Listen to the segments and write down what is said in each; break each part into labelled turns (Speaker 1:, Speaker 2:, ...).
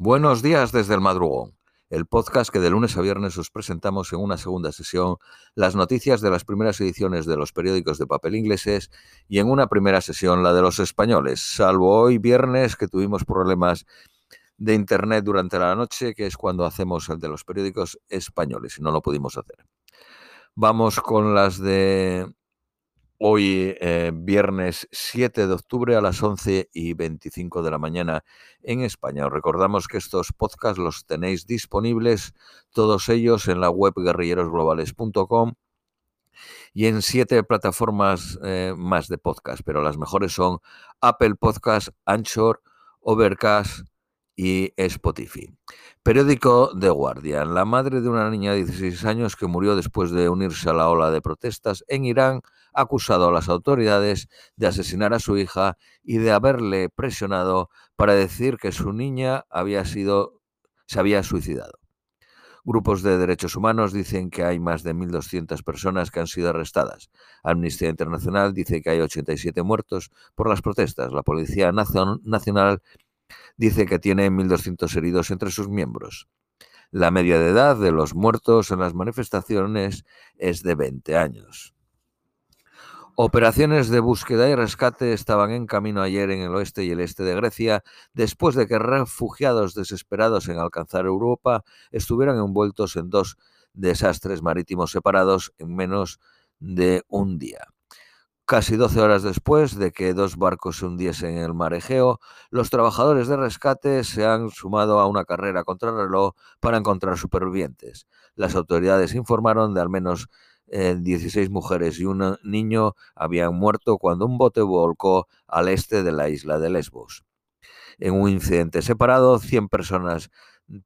Speaker 1: Buenos días desde el madrugón, el podcast que de lunes a viernes os presentamos en una segunda sesión las noticias de las primeras ediciones de los periódicos de papel ingleses y en una primera sesión la de los españoles, salvo hoy viernes que tuvimos problemas de internet durante la noche, que es cuando hacemos el de los periódicos españoles y no lo pudimos hacer. Vamos con las de Hoy, eh, viernes 7 de octubre a las 11 y 25 de la mañana en España. Os recordamos que estos podcasts los tenéis disponibles, todos ellos en la web guerrillerosglobales.com y en siete plataformas eh, más de podcast, pero las mejores son Apple Podcast, Anchor, Overcast, y Spotify. Periódico The Guardian. La madre de una niña de 16 años que murió después de unirse a la ola de protestas en Irán ha acusado a las autoridades de asesinar a su hija y de haberle presionado para decir que su niña había sido, se había suicidado. Grupos de derechos humanos dicen que hay más de 1.200 personas que han sido arrestadas. Amnistía Internacional dice que hay 87 muertos por las protestas. La Policía Nacional dice que tiene 1.200 heridos entre sus miembros. La media de edad de los muertos en las manifestaciones es de 20 años. Operaciones de búsqueda y rescate estaban en camino ayer en el oeste y el este de Grecia, después de que refugiados desesperados en alcanzar Europa estuvieran envueltos en dos desastres marítimos separados en menos de un día. Casi 12 horas después de que dos barcos se hundiesen en el mar Egeo, los trabajadores de rescate se han sumado a una carrera contra el reloj para encontrar supervivientes. Las autoridades informaron de al menos 16 eh, mujeres y un niño habían muerto cuando un bote volcó al este de la isla de Lesbos. En un incidente separado, 100 personas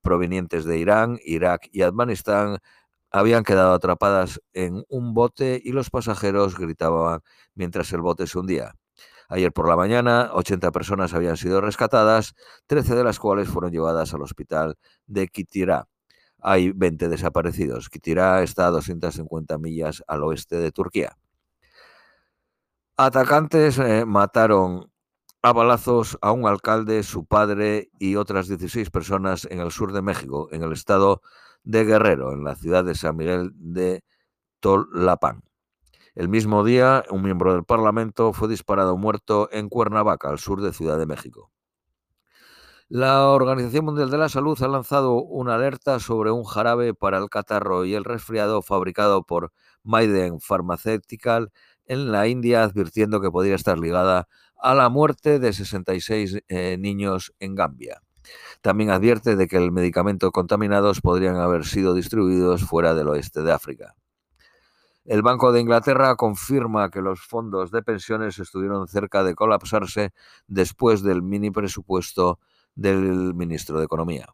Speaker 1: provenientes de Irán, Irak y Afganistán habían quedado atrapadas en un bote y los pasajeros gritaban mientras el bote se hundía. Ayer por la mañana, 80 personas habían sido rescatadas, 13 de las cuales fueron llevadas al hospital de Kitirá. Hay 20 desaparecidos. Kitirá está a 250 millas al oeste de Turquía. Atacantes eh, mataron a balazos a un alcalde, su padre y otras 16 personas en el sur de México, en el estado de Guerrero, en la ciudad de San Miguel de Tolapán. El mismo día, un miembro del Parlamento fue disparado muerto en Cuernavaca, al sur de Ciudad de México. La Organización Mundial de la Salud ha lanzado una alerta sobre un jarabe para el catarro y el resfriado fabricado por Maiden Pharmaceutical en la India, advirtiendo que podría estar ligada a la muerte de 66 eh, niños en Gambia. También advierte de que el medicamento contaminados podrían haber sido distribuidos fuera del oeste de África. El Banco de Inglaterra confirma que los fondos de pensiones estuvieron cerca de colapsarse después del mini presupuesto del ministro de Economía.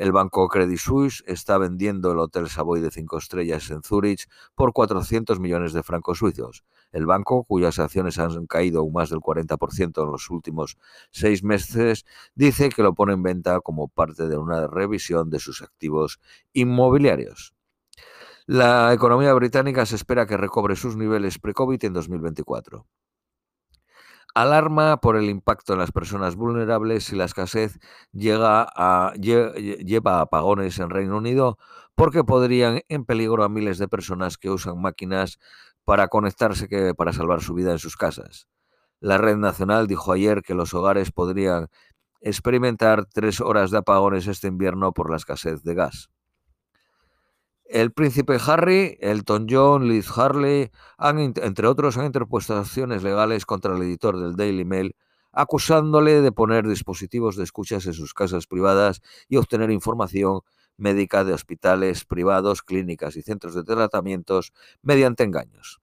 Speaker 1: El banco Credit Suisse está vendiendo el Hotel Savoy de cinco estrellas en Zurich por 400 millones de francos suizos. El banco, cuyas acciones han caído un más del 40% en los últimos seis meses, dice que lo pone en venta como parte de una revisión de sus activos inmobiliarios. La economía británica se espera que recobre sus niveles pre-COVID en 2024 alarma por el impacto en las personas vulnerables si la escasez llega a, lleva a apagones en Reino Unido porque podrían en peligro a miles de personas que usan máquinas para conectarse para salvar su vida en sus casas. La Red Nacional dijo ayer que los hogares podrían experimentar tres horas de apagones este invierno por la escasez de gas. El príncipe Harry, Elton John, Liz Harley, entre otros, han interpuesto acciones legales contra el editor del Daily Mail, acusándole de poner dispositivos de escuchas en sus casas privadas y obtener información médica de hospitales privados, clínicas y centros de tratamientos mediante engaños.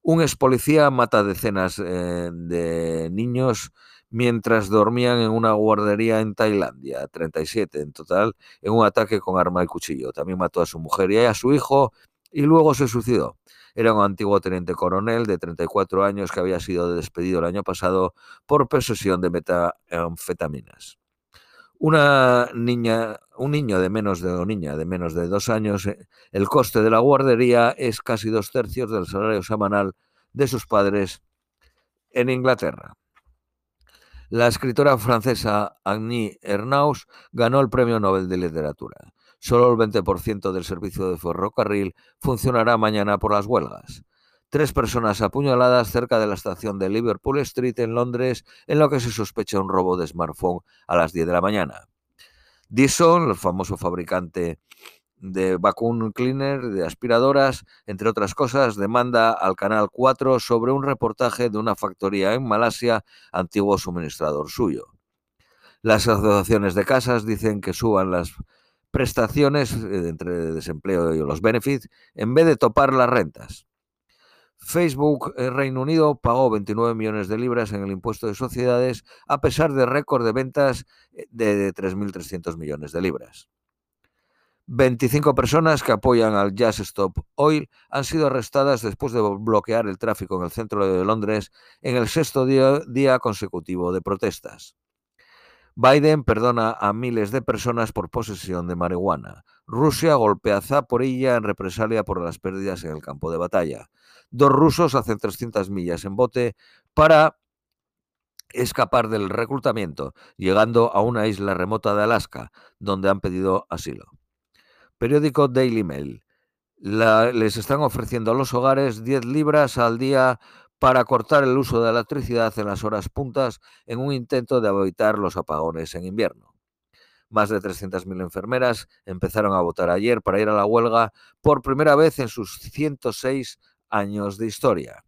Speaker 1: Un ex policía mata decenas eh, de niños mientras dormían en una guardería en Tailandia, 37 en total, en un ataque con arma y cuchillo. También mató a su mujer y a su hijo y luego se suicidó. Era un antiguo teniente coronel de 34 años que había sido despedido el año pasado por posesión de metanfetaminas. Una niña, un niño de menos de niña de menos de dos años, eh, el coste de la guardería es casi dos tercios del salario semanal de sus padres en Inglaterra. La escritora francesa Agnie Ernaus ganó el Premio Nobel de Literatura. Solo el 20% del servicio de ferrocarril funcionará mañana por las huelgas. Tres personas apuñaladas cerca de la estación de Liverpool Street en Londres, en lo que se sospecha un robo de smartphone a las 10 de la mañana. Dyson, el famoso fabricante de vacuum cleaner, de aspiradoras, entre otras cosas, demanda al Canal 4 sobre un reportaje de una factoría en Malasia, antiguo suministrador suyo. Las asociaciones de casas dicen que suban las prestaciones eh, entre desempleo y los benefits en vez de topar las rentas. Facebook en Reino Unido pagó 29 millones de libras en el impuesto de sociedades a pesar de récord de ventas eh, de 3.300 millones de libras. 25 personas que apoyan al Just Stop Oil han sido arrestadas después de bloquear el tráfico en el centro de Londres en el sexto día, consecutivo de protestas. Biden perdona a miles de personas por posesión de marihuana. Rusia golpea a Zaporilla en represalia por las pérdidas en el campo de batalla. Dos rusos hacen 300 millas en bote para escapar del reclutamiento, llegando a una isla remota de Alaska, donde han pedido asilo. Periódico Daily Mail. les están ofreciendo a los hogares 10 libras al día para cortar el uso de electricidad en las horas puntas en un intento de evitar los apagones en invierno. Más de 300.000 enfermeras empezaron a votar ayer para ir a la huelga por primera vez en sus 106 años de historia.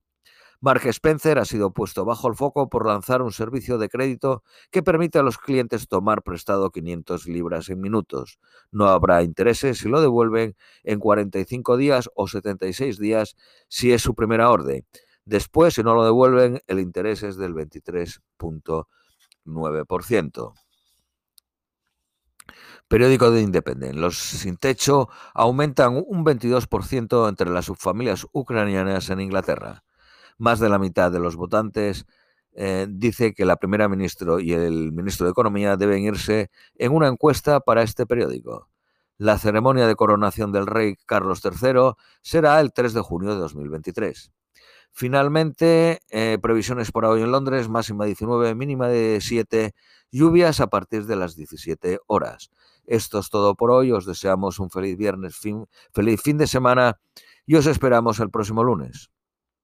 Speaker 1: Mark Spencer ha sido puesto bajo el foco por lanzar un servicio de crédito que permite a los clientes tomar prestado 500 libras en minutos. No habrá intereses si lo devuelven en 45 días o 76 días si es su primera orden. Después, si no lo devuelven, el interés es del 23.9%. Periódico de Independent. Los sin techo aumentan un 22% entre las subfamilias ucranianas en Inglaterra más de la mitad de los votantes eh, dice que la primera ministra y el ministro de Economía deben irse en una encuesta para este periódico. La ceremonia de coronación del rey Carlos III será el 3 de junio de 2023. Finalmente, eh, previsiones para hoy en Londres, máxima 19, mínima de 7, lluvias a partir de las 17 horas. Esto es todo por hoy, os deseamos un feliz viernes, feliz fin de semana y os esperamos el próximo lunes.